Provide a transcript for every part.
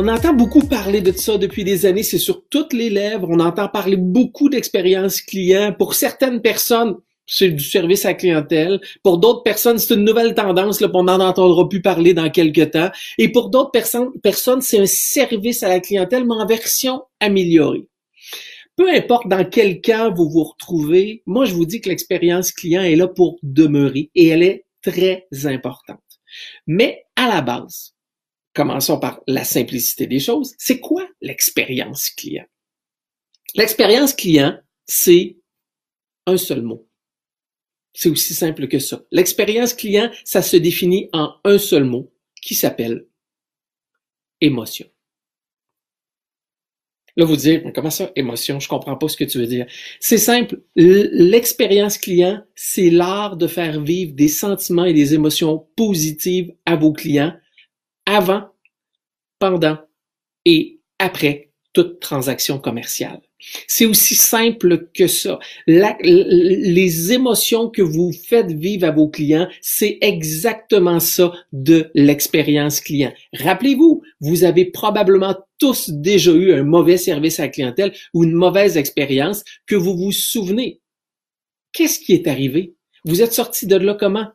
On entend beaucoup parler de ça depuis des années, c'est sur toutes les lèvres. On entend parler beaucoup d'expérience client. Pour certaines personnes, c'est du service à clientèle. Pour d'autres personnes, c'est une nouvelle tendance, là, on n'en entendra plus parler dans quelques temps. Et pour d'autres personnes, personnes c'est un service à la clientèle, mais en version améliorée. Peu importe dans quel cas vous vous retrouvez, moi je vous dis que l'expérience client est là pour demeurer et elle est très importante. Mais à la base, Commençons par la simplicité des choses. C'est quoi l'expérience client? L'expérience client, c'est un seul mot. C'est aussi simple que ça. L'expérience client, ça se définit en un seul mot qui s'appelle émotion. Là, vous dites, comment ça, émotion? Je comprends pas ce que tu veux dire. C'est simple. L'expérience client, c'est l'art de faire vivre des sentiments et des émotions positives à vos clients avant, pendant et après toute transaction commerciale. C'est aussi simple que ça. les émotions que vous faites vivre à vos clients, c'est exactement ça de l'expérience client. Rappelez-vous, vous avez probablement tous déjà eu un mauvais service à la clientèle ou une mauvaise expérience que vous vous souvenez. Qu'est-ce qui est arrivé? Vous êtes sorti de là comment?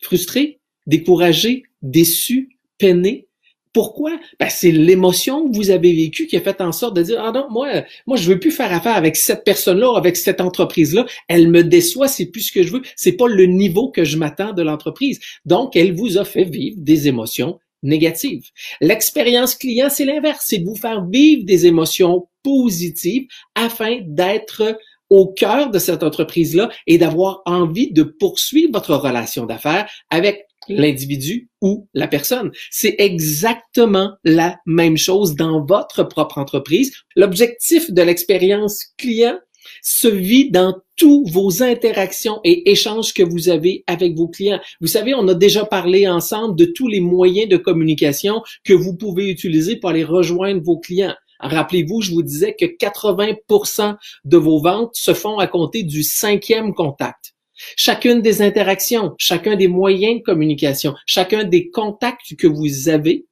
Frustré? Découragé? Déçu? Peiné. Pourquoi? Ben, c'est l'émotion que vous avez vécue qui a fait en sorte de dire, ah non, moi, moi, je veux plus faire affaire avec cette personne-là, avec cette entreprise-là. Elle me déçoit, c'est plus ce que je veux. C'est pas le niveau que je m'attends de l'entreprise. Donc, elle vous a fait vivre des émotions négatives. L'expérience client, c'est l'inverse. C'est de vous faire vivre des émotions positives afin d'être au cœur de cette entreprise-là et d'avoir envie de poursuivre votre relation d'affaires avec l'individu ou la personne. C'est exactement la même chose dans votre propre entreprise. L'objectif de l'expérience client se vit dans tous vos interactions et échanges que vous avez avec vos clients. Vous savez, on a déjà parlé ensemble de tous les moyens de communication que vous pouvez utiliser pour aller rejoindre vos clients. Rappelez-vous, je vous disais que 80% de vos ventes se font à compter du cinquième contact. Chacune des interactions, chacun des moyens de communication, chacun des contacts que vous avez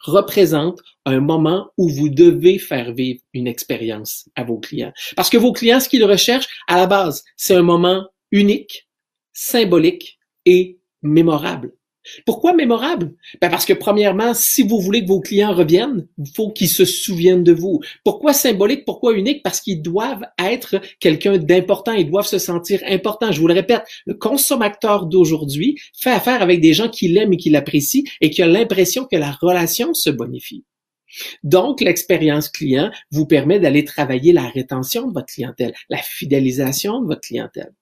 représente un moment où vous devez faire vivre une expérience à vos clients. Parce que vos clients, ce qu'ils recherchent à la base, c'est un moment unique, symbolique et mémorable. Pourquoi mémorable? Ben parce que premièrement, si vous voulez que vos clients reviennent, il faut qu'ils se souviennent de vous. Pourquoi symbolique? Pourquoi unique? Parce qu'ils doivent être quelqu'un d'important, ils doivent se sentir importants. Je vous le répète, le consommateur d'aujourd'hui fait affaire avec des gens qui l'aiment et qui l'apprécient et qui ont l'impression que la relation se bonifie. Donc, l'expérience client vous permet d'aller travailler la rétention de votre clientèle, la fidélisation de votre clientèle.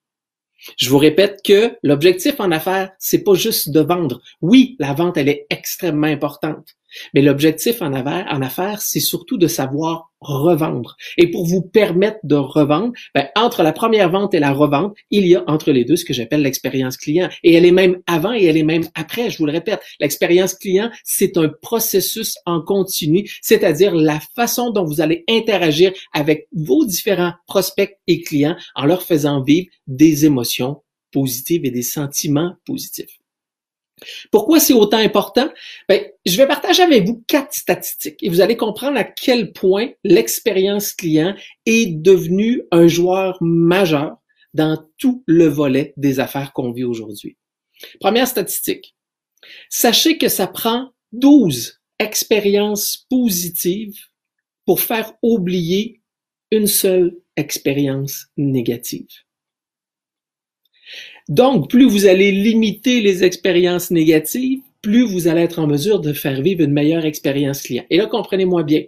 Je vous répète que l'objectif en affaires, c'est pas juste de vendre. Oui, la vente, elle est extrêmement importante. Mais l'objectif en affaires, en affaires, c'est surtout de savoir revendre. Et pour vous permettre de revendre, ben, entre la première vente et la revente, il y a entre les deux ce que j'appelle l'expérience client. Et elle est même avant et elle est même après, je vous le répète. L'expérience client, c'est un processus en continu, c'est-à-dire la façon dont vous allez interagir avec vos différents prospects et clients en leur faisant vivre des émotions positives et des sentiments positifs. Pourquoi c'est autant important? Ben, je vais partager avec vous quatre statistiques et vous allez comprendre à quel point l'expérience client est devenue un joueur majeur dans tout le volet des affaires qu'on vit aujourd'hui. Première statistique. Sachez que ça prend 12 expériences positives pour faire oublier une seule expériences négatives. Donc, plus vous allez limiter les expériences négatives, plus vous allez être en mesure de faire vivre une meilleure expérience client. Et là, comprenez-moi bien,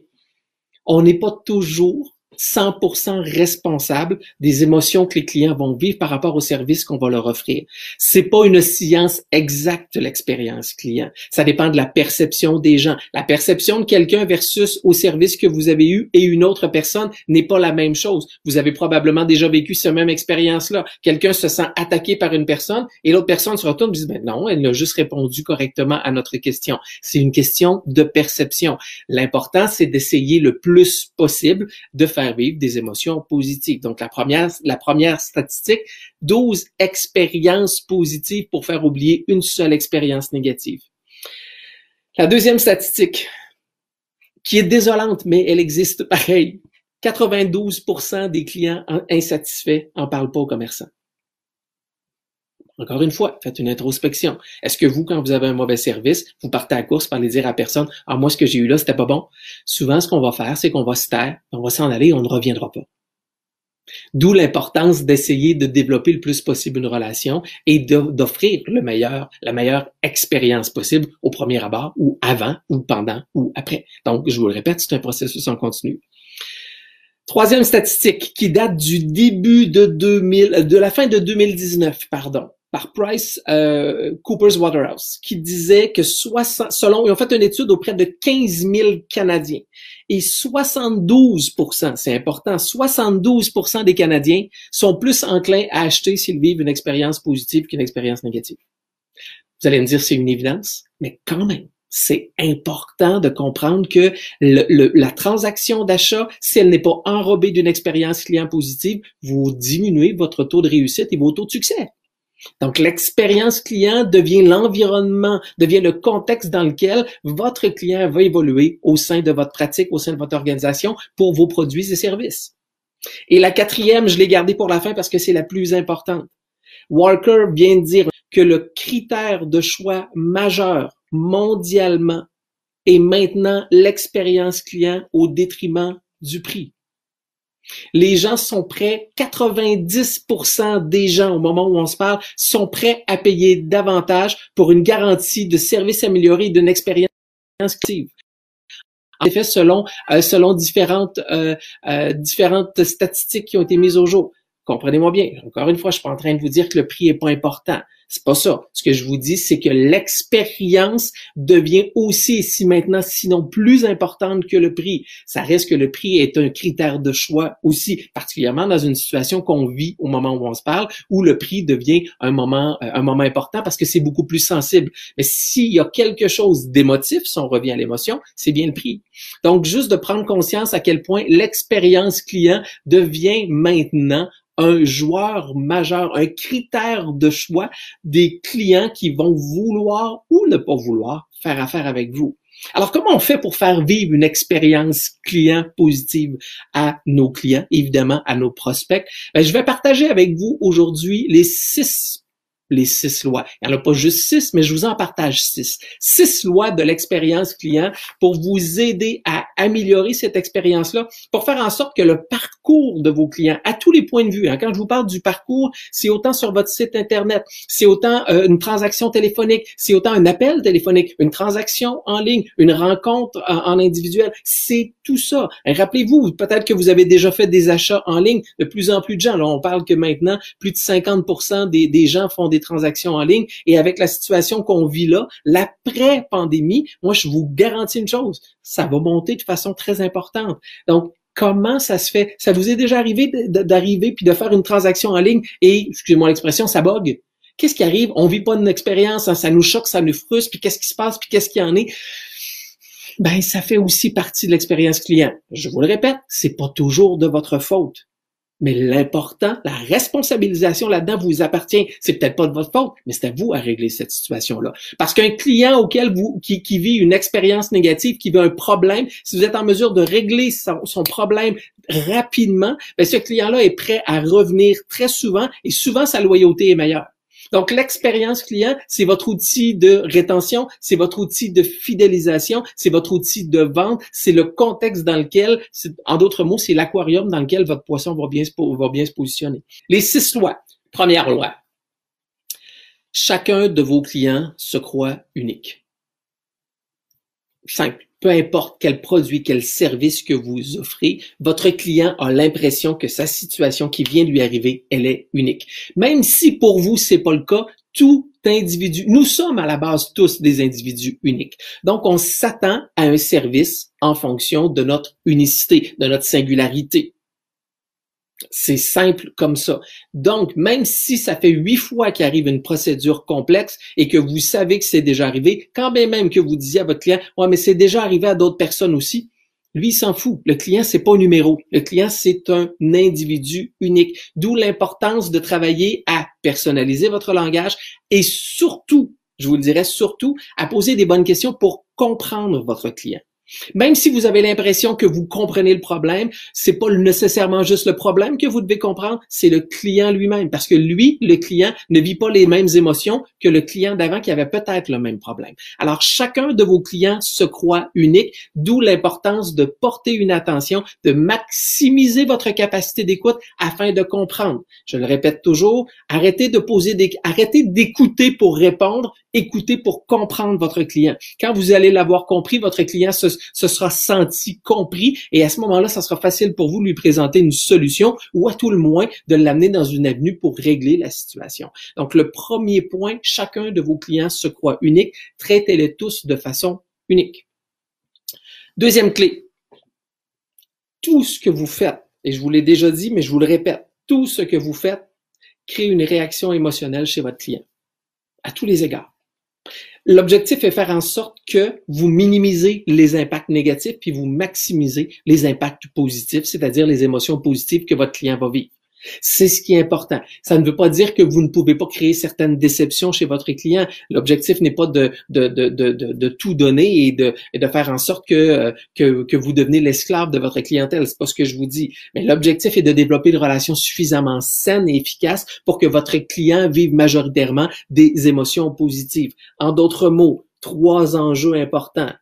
on n'est pas toujours 100% responsable des émotions que les clients vont vivre par rapport au service qu'on va leur offrir. C'est pas une science exacte l'expérience client. Ça dépend de la perception des gens. La perception de quelqu'un versus au service que vous avez eu et une autre personne n'est pas la même chose. Vous avez probablement déjà vécu cette même expérience-là. Quelqu'un se sent attaqué par une personne et l'autre personne se retourne et dit ben non, elle a juste répondu correctement à notre question. C'est une question de perception. L'important c'est d'essayer le plus possible de faire des émotions positives. Donc, la première, la première statistique, 12 expériences positives pour faire oublier une seule expérience négative. La deuxième statistique, qui est désolante, mais elle existe pareil. 92% des clients insatisfaits en parlent pas aux commerçants. Encore une fois, faites une introspection. Est-ce que vous, quand vous avez un mauvais service, vous partez à la course par aller dire à personne, ah, moi, ce que j'ai eu là, c'était pas bon? Souvent, ce qu'on va faire, c'est qu'on va se taire, on va s'en aller on ne reviendra pas. D'où l'importance d'essayer de développer le plus possible une relation et d'offrir le meilleur, la meilleure expérience possible au premier abord ou avant ou pendant ou après. Donc, je vous le répète, c'est un processus en continu. Troisième statistique qui date du début de 2000, de la fin de 2019, pardon par Price euh, Cooper's Waterhouse, qui disait que 60, selon, ils ont fait une étude auprès de 15 000 Canadiens, et 72% c'est important, 72% des Canadiens sont plus enclins à acheter s'ils vivent une expérience positive qu'une expérience négative. Vous allez me dire c'est une évidence, mais quand même, c'est important de comprendre que le, la transaction d'achat, si elle n'est pas enrobée d'une expérience client positive, vous diminuez votre taux de réussite et vos taux de succès. Donc, l'expérience client devient l'environnement, devient le contexte dans lequel votre client va évoluer au sein de votre pratique, au sein de votre organisation pour vos produits et services. Et la quatrième, je l'ai gardée pour la fin parce que c'est la plus importante. Walker vient de dire que le critère de choix majeur mondialement est maintenant l'expérience client au détriment du prix. Les gens sont prêts, 90% des gens au moment où on se parle sont prêts à payer davantage pour une garantie de service amélioré et d'une expérience active. En effet, selon euh, selon différentes euh, euh, différentes statistiques qui ont été mises au jour, comprenez-moi bien. Encore une fois, je suis pas en train de vous dire que le prix est pas important. C'est pas ça. Ce que je vous dis, c'est que l'expérience devient aussi, si maintenant, sinon plus importante que le prix. Ça reste que le prix est un critère de choix aussi, particulièrement dans une situation qu'on vit au moment où on se parle, où le prix devient un moment, euh, un moment important parce que c'est beaucoup plus sensible. Mais s'il y a quelque chose d'émotif, si on revient à l'émotion, c'est bien le prix. Donc, juste de prendre conscience à quel point l'expérience client devient maintenant un joueur majeur, un critère de choix des clients qui vont vouloir ou ne pas vouloir faire affaire avec vous. Alors, comment on fait pour faire vivre une expérience client positive à nos clients, évidemment à nos prospects? Ben, je vais partager avec vous aujourd'hui les six les six lois. Il n'y en a pas juste six, mais je vous en partage six. Six lois de l'expérience client pour vous aider à améliorer cette expérience-là, pour faire en sorte que le parcours de vos clients, à tous les points de vue, hein, quand je vous parle du parcours, c'est autant sur votre site Internet, c'est autant euh, une transaction téléphonique, c'est autant un appel téléphonique, une transaction en ligne, une rencontre en, individuel, c'est tout ça. Rappelez-vous, peut-être que vous avez déjà fait des achats en ligne, de plus en plus de gens, là on parle que maintenant, plus de 50% des, gens font des transactions en ligne. Et avec la situation qu'on vit là, l'après-pandémie, moi, je vous garantis une chose, ça va monter façon très importante. Donc, comment ça se fait? Ça vous est déjà arrivé d'arriver puis de faire une transaction en ligne et, excusez-moi l'expression, ça bug? Qu'est-ce qui arrive? On vit pas une expérience, hein, ça nous choque, ça nous frustre, puis qu'est-ce qui se passe, puis qu'est-ce qu'il y en est? Ben, ça fait aussi partie de l'expérience client. Je vous le répète, c'est pas toujours de votre faute. Mais l'important, la responsabilisation là-dedans vous appartient. C'est peut-être pas de votre faute, mais c'est à vous à régler cette situation-là. Parce qu'un client auquel vous, qui, vit une expérience négative, qui vit un problème, si vous êtes en mesure de régler son, problème rapidement, bien, ce client-là est prêt à revenir très souvent et souvent sa loyauté est meilleure. Donc, l'expérience client, c'est votre outil de rétention, c'est votre outil de fidélisation, c'est votre outil de vente, c'est le contexte dans lequel, en d'autres mots, c'est l'aquarium dans lequel votre poisson va bien, se positionner. Les six lois. Première loi. Chacun de vos clients se croit unique. Simple peu importe quel produit, quel service que vous offrez, votre client a l'impression que sa situation qui vient de lui arriver, elle est unique. Même si pour vous, c'est pas le cas, tout individu, nous sommes à la base tous des individus uniques. Donc, on s'attend à un service en fonction de notre unicité, de notre singularité. C'est simple comme ça. Donc, même si ça fait huit fois qu'arrive une procédure complexe et que vous savez que c'est déjà arrivé, quand bien même que vous disiez à votre client, ouais, mais c'est déjà arrivé à d'autres personnes aussi, lui, il s'en fout. Le client, c'est pas un numéro. Le client, c'est un individu unique. D'où l'importance de travailler à personnaliser votre langage et surtout, je vous le dirais surtout, à poser des bonnes questions pour comprendre votre client. Même si vous avez l'impression que vous comprenez le problème, c'est pas nécessairement juste le problème que vous devez comprendre, c'est le client lui-même. Parce que lui, le client, ne vit pas les mêmes émotions que le client d'avant qui avait peut-être le même problème. Alors, chacun de vos clients se croit unique, d'où l'importance de porter une attention, de maximiser votre capacité d'écoute afin de comprendre. Je le répète toujours, arrêtez de poser des, arrêtez d'écouter pour répondre, écoutez pour comprendre votre client. Quand vous allez l'avoir compris, votre client se se sera senti compris et à ce moment-là, ça sera facile pour vous de lui présenter une solution ou à tout le moins de l'amener dans une avenue pour régler la situation. Donc, le premier point, chacun de vos clients se croit unique. Traitez-les tous de façon unique. Deuxième clé. Tout ce que vous faites, et je vous l'ai déjà dit, mais je vous le répète, tout ce que vous faites crée une réaction émotionnelle chez votre client, à tous les égards. L'objectif est faire en sorte que vous minimisez les impacts négatifs puis vous maximisez les impacts positifs, c'est-à-dire les émotions positives que votre client va vivre. C'est ce qui est important. Ça ne veut pas dire que vous ne pouvez pas créer certaines déceptions chez votre client. L'objectif n'est pas de, de, de, de, tout donner et de, et de faire en sorte que, euh, que, que vous devenez l'esclave de votre clientèle. C'est pas ce que je vous dis. Mais l'objectif est de développer une relation suffisamment saine et efficace pour que votre client vive majoritairement des émotions positives. En d'autres mots, trois enjeux importants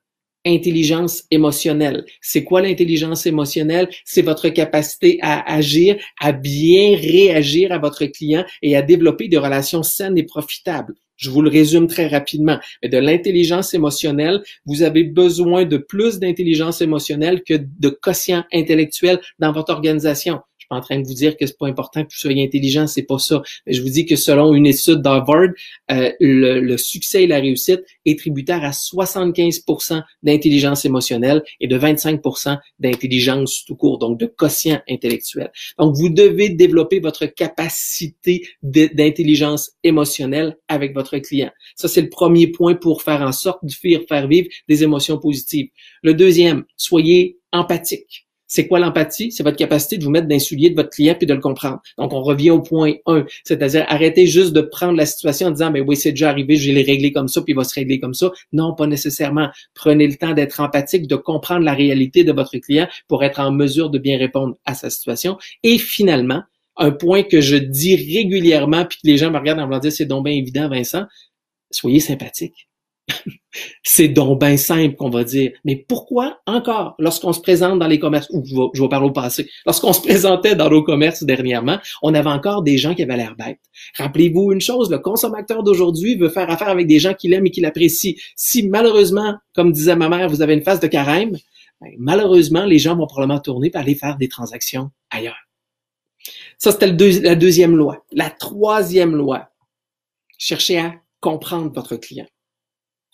intelligence émotionnelle. C'est quoi l'intelligence émotionnelle? C'est votre capacité à agir, à bien réagir à votre client et à développer des relations saines et profitables. Je vous le résume très rapidement. De l'intelligence émotionnelle, vous avez besoin de plus d'intelligence émotionnelle que de quotient intellectuel dans votre organisation. Je suis pas en train de vous dire que c'est pas important que vous soyez intelligent, c'est pas ça. Mais je vous dis que selon une étude d'Harvard, euh, le, succès et la réussite est tributaire à 75% d'intelligence émotionnelle et de 25% d'intelligence tout court, donc de quotient intellectuel. Donc, vous devez développer votre capacité d'intelligence émotionnelle avec votre client. Ça, c'est le premier point pour faire en sorte de faire vivre des émotions positives. Le deuxième, soyez empathique. C'est quoi l'empathie? C'est votre capacité de vous mettre dans de votre client puis de le comprendre. Donc, on revient au point 1, c'est-à-dire arrêtez juste de prendre la situation en disant, mais oui, c'est déjà arrivé, je vais les régler comme ça, puis il va se régler comme ça. Non, pas nécessairement. Prenez le temps d'être empathique, de comprendre la réalité de votre client pour être en mesure de bien répondre à sa situation. Et finalement, un point que je dis régulièrement, puis que les gens me regardent en me disant, c'est donc bien évident, Vincent, soyez sympathique. C'est donc bien simple qu'on va dire. Mais pourquoi encore, lorsqu'on se présente dans les commerces, ou je vais, je vais parler au passé, lorsqu'on se présentait dans nos commerces dernièrement, on avait encore des gens qui avaient l'air bêtes. Rappelez-vous une chose, le consommateur d'aujourd'hui veut faire affaire avec des gens qu'il aime et qu'il apprécie. Si malheureusement, comme disait ma mère, vous avez une phase de carême, ben, malheureusement, les gens vont probablement tourner pour aller faire des transactions ailleurs. Ça, c'était la deuxième loi. La troisième loi, cherchez à comprendre votre client.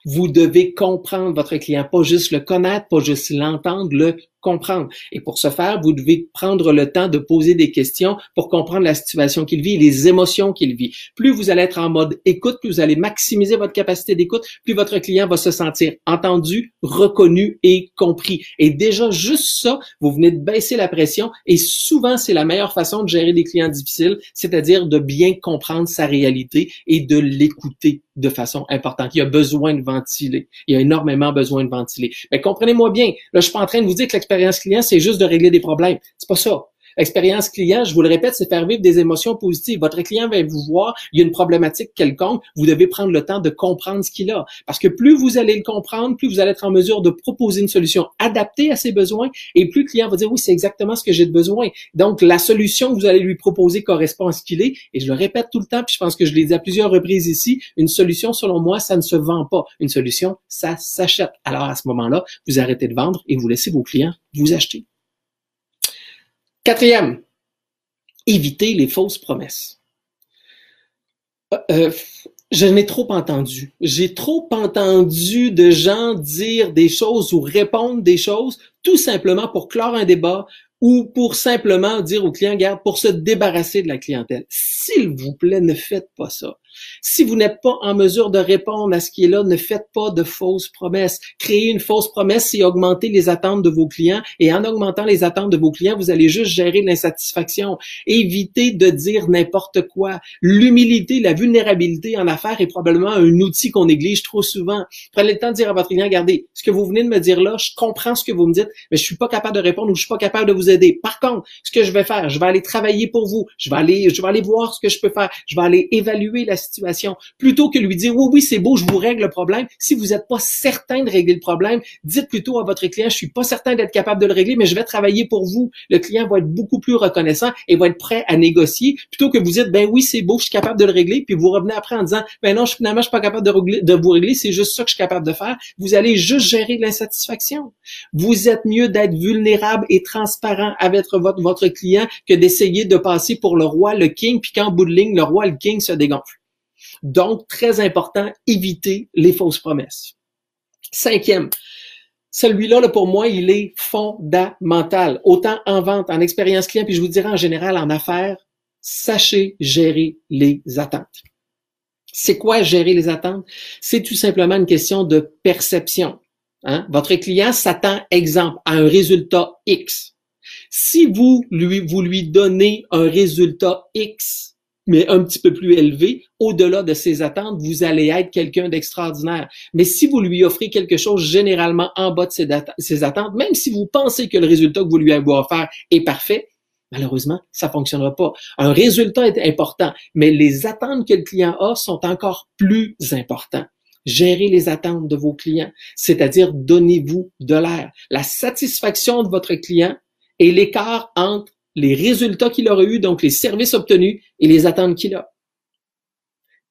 Vous devez comprendre votre client, pas juste le connaître, pas juste l'entendre, le comprendre. Et pour ce faire, vous devez prendre le temps de poser des questions pour comprendre la situation qu'il vit les émotions qu'il vit. Plus vous allez être en mode écoute, plus vous allez maximiser votre capacité d'écoute, plus votre client va se sentir entendu, reconnu et compris. Et déjà, juste ça, vous venez de baisser la pression et souvent, c'est la meilleure façon de gérer des clients difficiles, c'est-à-dire de bien comprendre sa réalité et de l'écouter de façon importante. Il y a besoin de ventiler. Il y a énormément besoin de ventiler. Mais comprenez-moi bien, là, je suis pas en train de vous dire que l'expérience client, c'est juste de régler des problèmes. C'est pas ça. Expérience client, je vous le répète, c'est faire vivre des émotions positives. Votre client va vous voir, il y a une problématique quelconque, vous devez prendre le temps de comprendre ce qu'il a. Parce que plus vous allez le comprendre, plus vous allez être en mesure de proposer une solution adaptée à ses besoins et plus le client va dire oui, c'est exactement ce que j'ai de besoin. Donc, la solution que vous allez lui proposer correspond à ce qu'il est. Et je le répète tout le temps, puis je pense que je l'ai dit à plusieurs reprises ici, une solution, selon moi, ça ne se vend pas. Une solution, ça s'achète. Alors, à ce moment-là, vous arrêtez de vendre et vous laissez vos clients vous acheter. Quatrième, éviter les fausses promesses. Euh, euh, je n'ai trop entendu. J'ai trop entendu de gens dire des choses ou répondre des choses tout simplement pour clore un débat ou pour simplement dire au client, garde, pour se débarrasser de la clientèle. S'il vous plaît, ne faites pas ça. Si vous n'êtes pas en mesure de répondre à ce qui est là, ne faites pas de fausses promesses. Créer une fausse promesse, c'est augmenter les attentes de vos clients. Et en augmentant les attentes de vos clients, vous allez juste gérer l'insatisfaction. Évitez de dire n'importe quoi. L'humilité, la vulnérabilité en affaires est probablement un outil qu'on néglige trop souvent. Prenez le temps de dire à votre client, regardez, ce que vous venez de me dire là, je comprends ce que vous me dites, mais je suis pas capable de répondre ou je suis pas capable de vous aider. Par contre, ce que je vais faire, je vais aller travailler pour vous. Je vais aller, je vais aller voir ce que je peux faire. Je vais aller évaluer la situation. Plutôt que lui dire, oui, oui, c'est beau, je vous règle le problème. Si vous n'êtes pas certain de régler le problème, dites plutôt à votre client, je suis pas certain d'être capable de le régler, mais je vais travailler pour vous. Le client va être beaucoup plus reconnaissant et va être prêt à négocier plutôt que vous dites, ben oui, c'est beau, je suis capable de le régler, puis vous revenez après en disant, ben non, finalement, je suis pas capable de, vous régler, c'est juste ça que je suis capable de faire. Vous allez juste gérer l'insatisfaction. Vous êtes mieux d'être vulnérable et transparent avec votre, votre client que d'essayer de passer pour le roi, le king, puis qu'en bout de ligne, le roi, le king se dégonfle. Donc, très important, éviter les fausses promesses. Cinquième, celui-là, là, pour moi, il est fondamental. Autant en vente, en expérience client, puis je vous dirais en général en affaires, sachez gérer les attentes. C'est quoi gérer les attentes? C'est tout simplement une question de perception. Hein? Votre client s'attend, exemple, à un résultat X. Si vous lui, vous lui donnez un résultat X, mais un petit peu plus élevé, au-delà de ses attentes, vous allez être quelqu'un d'extraordinaire. Mais si vous lui offrez quelque chose généralement en bas de ses, attentes, même si vous pensez que le résultat que vous lui avez offert est parfait, malheureusement, ça fonctionnera pas. Un résultat est important, mais les attentes que le client a sont encore plus importantes. Gérez les attentes de vos clients, c'est-à-dire donnez-vous de l'air. La satisfaction de votre client et l'écart entre les résultats qu'il aurait eu, donc les services obtenus et les attentes qu'il a.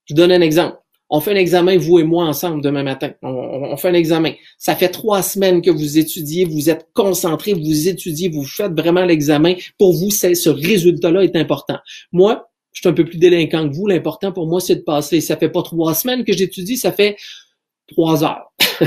Je donne un exemple. On fait un examen, vous et moi, ensemble, demain matin. On, fait un examen. Ça fait trois semaines que vous étudiez, vous êtes concentré, vous étudiez, vous faites vraiment l'examen. Pour vous, ce résultat-là est important. Moi, je suis un peu plus délinquant que vous. L'important pour moi, c'est de passer. Ça fait pas trois semaines que j'étudie, ça fait trois heures.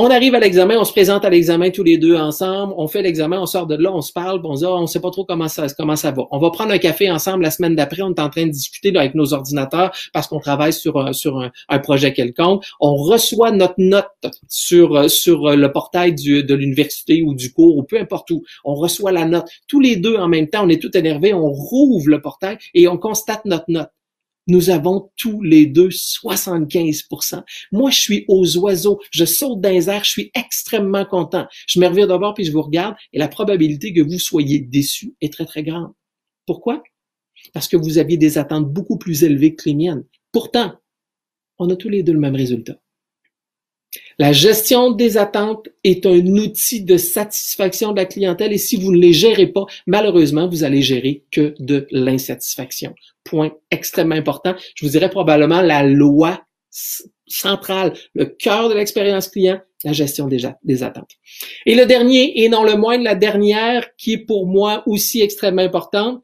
On arrive à l'examen, on se présente à l'examen tous les deux ensemble, on fait l'examen, on sort de là, on se parle, on se dit, ah, on sait pas trop comment ça, comment ça va. On va prendre un café ensemble la semaine d'après, on est en train de discuter avec nos ordinateurs parce qu'on travaille sur, un, sur un, projet quelconque. On reçoit notre note sur, sur le portail de l'université ou du cours ou peu importe où. On reçoit la note. Tous les deux en même temps, on est tout énervé, on rouvre le portail et on constate notre note nous avons tous les deux 75% Moi, je suis aux oiseaux, je saute dans les airs, je suis extrêmement content. Je me reviens d'abord puis je vous regarde et la probabilité que vous soyez déçu est très, très grande. Pourquoi? Parce que vous aviez des attentes beaucoup plus élevées que les miennes. Pourtant, on a tous les deux le même résultat. La gestion des attentes est un outil de satisfaction de la clientèle et si vous ne les gérez pas, malheureusement, vous allez gérer que de l'insatisfaction. Point extrêmement important. Je vous dirais probablement la loi centrale, le cœur de l'expérience client, la gestion des, attentes. Et le dernier, et non le moindre, la dernière, qui est pour moi aussi extrêmement importante,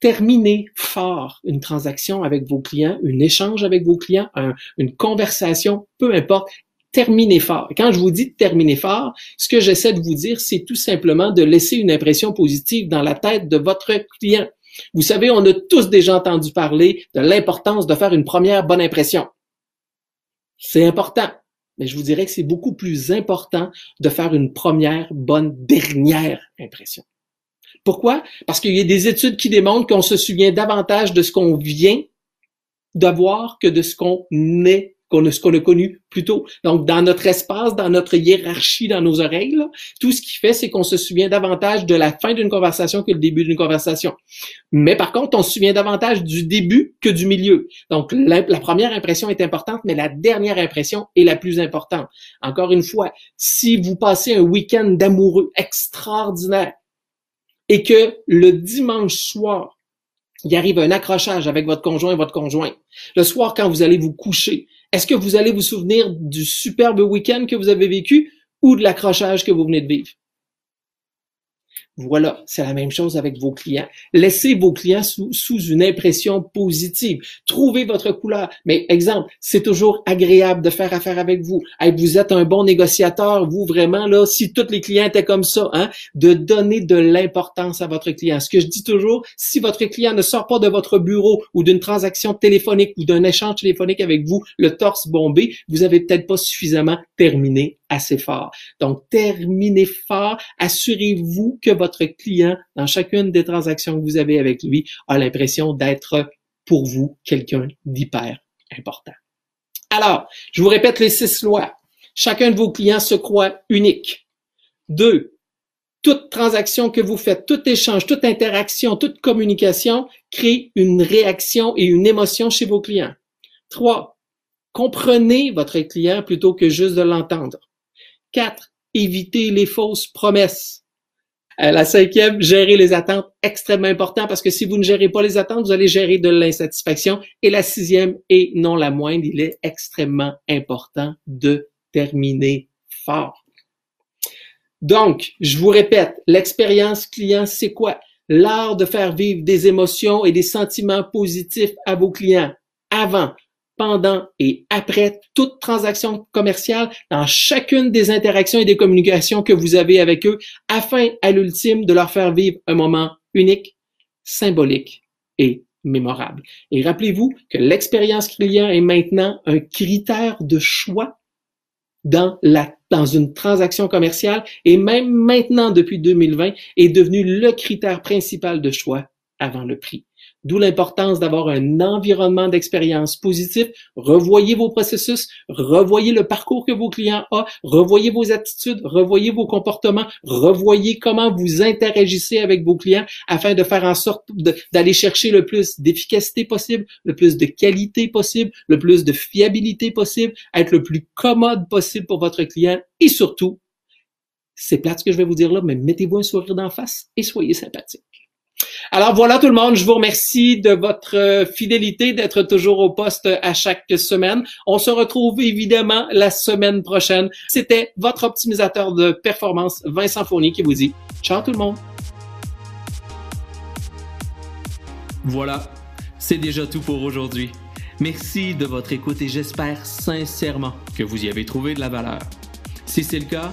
terminer fort une transaction avec vos clients, un échange avec vos clients, une conversation, peu importe, terminer fort. quand je vous dis terminer fort, ce que j'essaie de vous dire, c'est tout simplement de laisser une impression positive dans la tête de votre client. Vous savez, on a tous déjà entendu parler de l'importance de faire une première bonne impression. C'est important, mais je vous dirais que c'est beaucoup plus important de faire une première bonne dernière impression. Pourquoi? Parce qu'il y a des études qui démontrent qu'on se souvient davantage de ce qu'on vient d'avoir que de ce qu'on est qu'on a, ce qu'on a connu plus tôt. Donc, dans notre espace, dans notre hiérarchie, dans nos oreilles, tout ce qui fait, c'est qu'on se souvient davantage de la fin d'une conversation que le début d'une conversation. Mais par contre, on se souvient davantage du début que du milieu. Donc, la, la première impression est importante, mais la dernière impression est la plus importante. Encore une fois, si vous passez un week-end d'amoureux extraordinaire et que le dimanche soir, il arrive un accrochage avec votre conjoint et votre conjointe. Le soir, quand vous allez vous coucher, est-ce que vous allez vous souvenir du superbe week-end que vous avez vécu ou de l'accrochage que vous venez de vivre? Voilà, c'est la même chose avec vos clients. Laissez vos clients sous, une impression positive. Trouvez votre couleur. Mais exemple, c'est toujours agréable de faire affaire avec vous. vous êtes un bon négociateur, vous vraiment là. Si tous les clients étaient comme ça, hein, de donner de l'importance à votre client. Ce que je dis toujours, si votre client ne sort pas de votre bureau ou d'une transaction téléphonique ou d'un échange téléphonique avec vous, le torse bombé, vous avez peut-être pas suffisamment terminé assez fort. Donc, terminez fort. Assurez-vous que votre client, dans chacune des transactions que vous avez avec lui, a l'impression d'être pour vous quelqu'un d'hyper important. Alors, je vous répète les six lois. Chacun de vos clients se croit unique. Deux, toute transaction que vous faites, tout échange, toute interaction, toute communication crée une réaction et une émotion chez vos clients. Trois, comprenez votre client plutôt que juste de l'entendre. Quatre, éviter les fausses promesses. Euh, la cinquième, gérer les attentes, extrêmement important parce que si vous ne gérez pas les attentes, vous allez gérer de l'insatisfaction. Et la sixième, et non la moindre, il est extrêmement important de terminer fort. Donc, je vous répète, l'expérience client, c'est quoi? L'art de faire vivre des émotions et des sentiments positifs à vos clients avant, pendant et après toute transaction commerciale dans chacune des interactions et des communications que vous avez avec eux afin à l'ultime de leur faire vivre un moment unique, symbolique et mémorable. Et rappelez-vous que l'expérience client est maintenant un critère de choix dans la une transaction commerciale et même maintenant depuis 2020 est devenu le critère principal de choix avant le prix. D'où l'importance d'avoir un environnement d'expérience positif. Revoyez vos processus, revoyez le parcours que vos clients ont, revoyez vos attitudes, revoyez vos comportements, revoyez comment vous interagissez avec vos clients afin de faire en sorte d'aller chercher le plus d'efficacité possible, le plus de qualité possible, le plus de fiabilité possible, être le plus commode possible pour votre client et surtout, c'est plate ce que je vais vous dire là, mais mettez-vous un sourire d'en face et soyez sympathique. Alors voilà tout le monde, je vous remercie de votre euh, fidélité, d'être toujours au poste à chaque semaine. On se retrouve évidemment la semaine prochaine. C'était votre optimisateur de performance, Vincent Fournier, qui vous dit ciao tout le monde. Voilà, c'est déjà tout pour aujourd'hui. Merci de votre écoute et j'espère sincèrement que vous y avez trouvé de la valeur. Si c'est le cas,